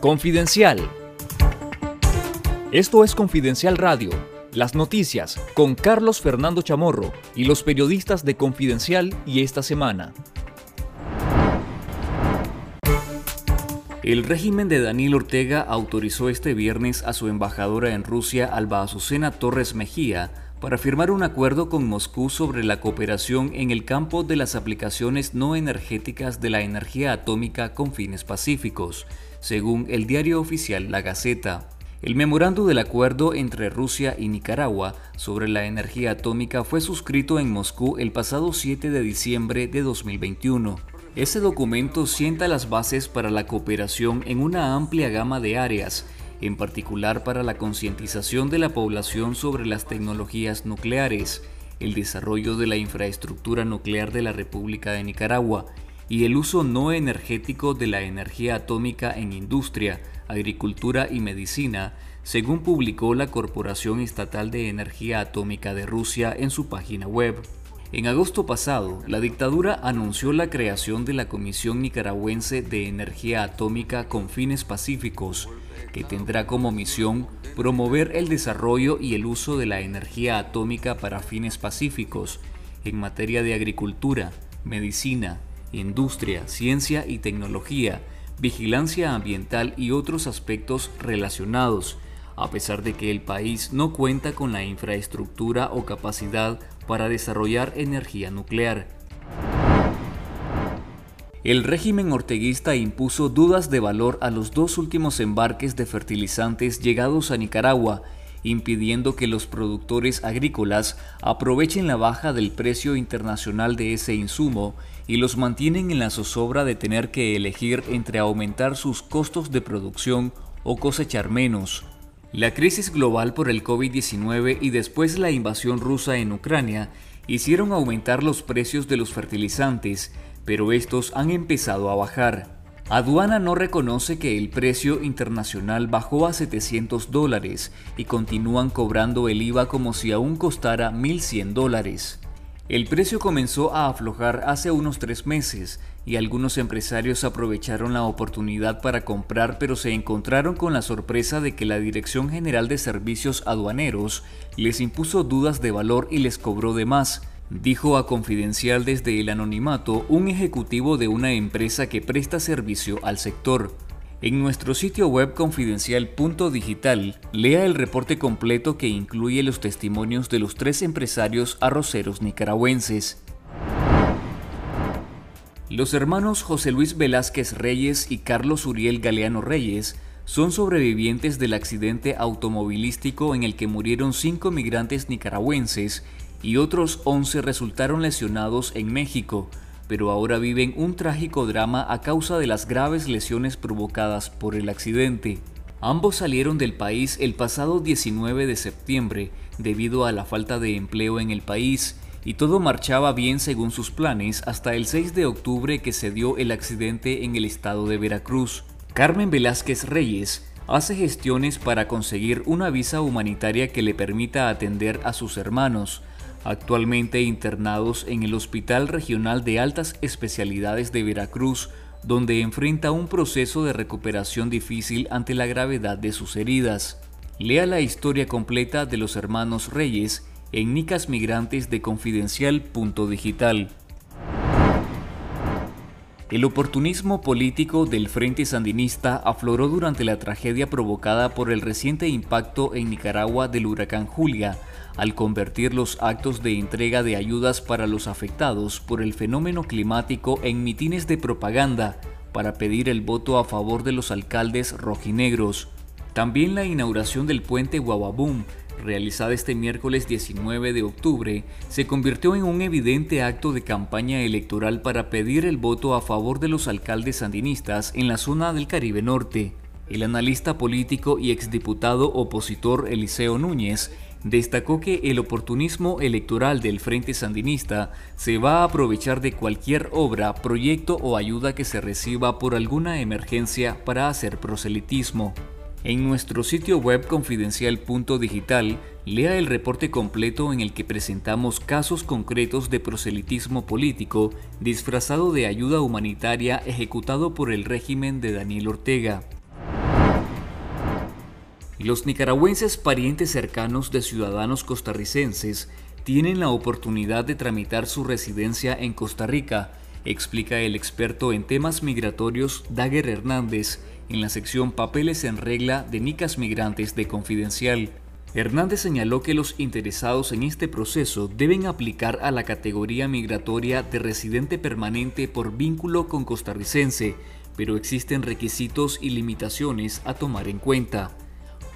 Confidencial. Esto es Confidencial Radio, las noticias con Carlos Fernando Chamorro y los periodistas de Confidencial y esta semana. El régimen de Daniel Ortega autorizó este viernes a su embajadora en Rusia, Alba Azucena Torres Mejía, para firmar un acuerdo con Moscú sobre la cooperación en el campo de las aplicaciones no energéticas de la energía atómica con fines pacíficos, según el diario oficial La Gaceta. El memorando del acuerdo entre Rusia y Nicaragua sobre la energía atómica fue suscrito en Moscú el pasado 7 de diciembre de 2021. Ese documento sienta las bases para la cooperación en una amplia gama de áreas, en particular para la concientización de la población sobre las tecnologías nucleares, el desarrollo de la infraestructura nuclear de la República de Nicaragua y el uso no energético de la energía atómica en industria, agricultura y medicina, según publicó la Corporación Estatal de Energía Atómica de Rusia en su página web. En agosto pasado, la dictadura anunció la creación de la Comisión Nicaragüense de Energía Atómica con fines pacíficos, que tendrá como misión promover el desarrollo y el uso de la energía atómica para fines pacíficos en materia de agricultura, medicina, industria, ciencia y tecnología, vigilancia ambiental y otros aspectos relacionados, a pesar de que el país no cuenta con la infraestructura o capacidad para desarrollar energía nuclear. El régimen orteguista impuso dudas de valor a los dos últimos embarques de fertilizantes llegados a Nicaragua, impidiendo que los productores agrícolas aprovechen la baja del precio internacional de ese insumo y los mantienen en la zozobra de tener que elegir entre aumentar sus costos de producción o cosechar menos. La crisis global por el COVID-19 y después la invasión rusa en Ucrania hicieron aumentar los precios de los fertilizantes, pero estos han empezado a bajar. Aduana no reconoce que el precio internacional bajó a 700 dólares y continúan cobrando el IVA como si aún costara 1.100 dólares. El precio comenzó a aflojar hace unos tres meses y algunos empresarios aprovecharon la oportunidad para comprar pero se encontraron con la sorpresa de que la Dirección General de Servicios Aduaneros les impuso dudas de valor y les cobró de más dijo a Confidencial desde el anonimato un ejecutivo de una empresa que presta servicio al sector. En nuestro sitio web confidencial.digital, lea el reporte completo que incluye los testimonios de los tres empresarios arroceros nicaragüenses. Los hermanos José Luis Velázquez Reyes y Carlos Uriel Galeano Reyes son sobrevivientes del accidente automovilístico en el que murieron cinco migrantes nicaragüenses y otros 11 resultaron lesionados en México, pero ahora viven un trágico drama a causa de las graves lesiones provocadas por el accidente. Ambos salieron del país el pasado 19 de septiembre debido a la falta de empleo en el país y todo marchaba bien según sus planes hasta el 6 de octubre que se dio el accidente en el estado de Veracruz. Carmen Velázquez Reyes hace gestiones para conseguir una visa humanitaria que le permita atender a sus hermanos, actualmente internados en el Hospital Regional de Altas Especialidades de Veracruz, donde enfrenta un proceso de recuperación difícil ante la gravedad de sus heridas. Lea la historia completa de los hermanos Reyes en Nicas Migrantes de Confidencial.digital. El oportunismo político del Frente Sandinista afloró durante la tragedia provocada por el reciente impacto en Nicaragua del huracán Julia, al convertir los actos de entrega de ayudas para los afectados por el fenómeno climático en mitines de propaganda para pedir el voto a favor de los alcaldes rojinegros. También la inauguración del puente Guababum, realizada este miércoles 19 de octubre, se convirtió en un evidente acto de campaña electoral para pedir el voto a favor de los alcaldes sandinistas en la zona del Caribe Norte. El analista político y exdiputado opositor Eliseo Núñez destacó que el oportunismo electoral del Frente Sandinista se va a aprovechar de cualquier obra, proyecto o ayuda que se reciba por alguna emergencia para hacer proselitismo. En nuestro sitio web confidencial.digital, lea el reporte completo en el que presentamos casos concretos de proselitismo político disfrazado de ayuda humanitaria ejecutado por el régimen de Daniel Ortega. Los nicaragüenses parientes cercanos de ciudadanos costarricenses tienen la oportunidad de tramitar su residencia en Costa Rica, explica el experto en temas migratorios Daguer Hernández en la sección Papeles en regla de Nicas Migrantes de Confidencial. Hernández señaló que los interesados en este proceso deben aplicar a la categoría migratoria de residente permanente por vínculo con costarricense, pero existen requisitos y limitaciones a tomar en cuenta.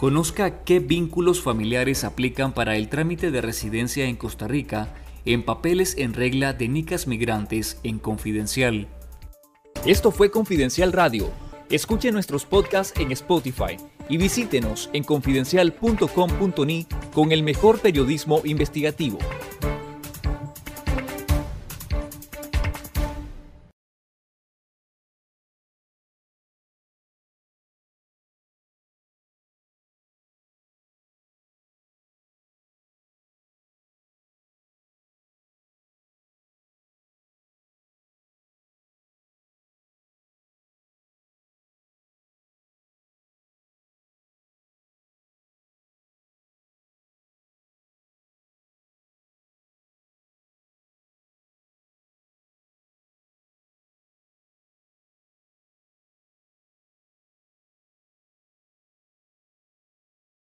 Conozca qué vínculos familiares aplican para el trámite de residencia en Costa Rica en papeles en regla de Nicas Migrantes en Confidencial. Esto fue Confidencial Radio. Escuche nuestros podcasts en Spotify y visítenos en confidencial.com.ni con el mejor periodismo investigativo.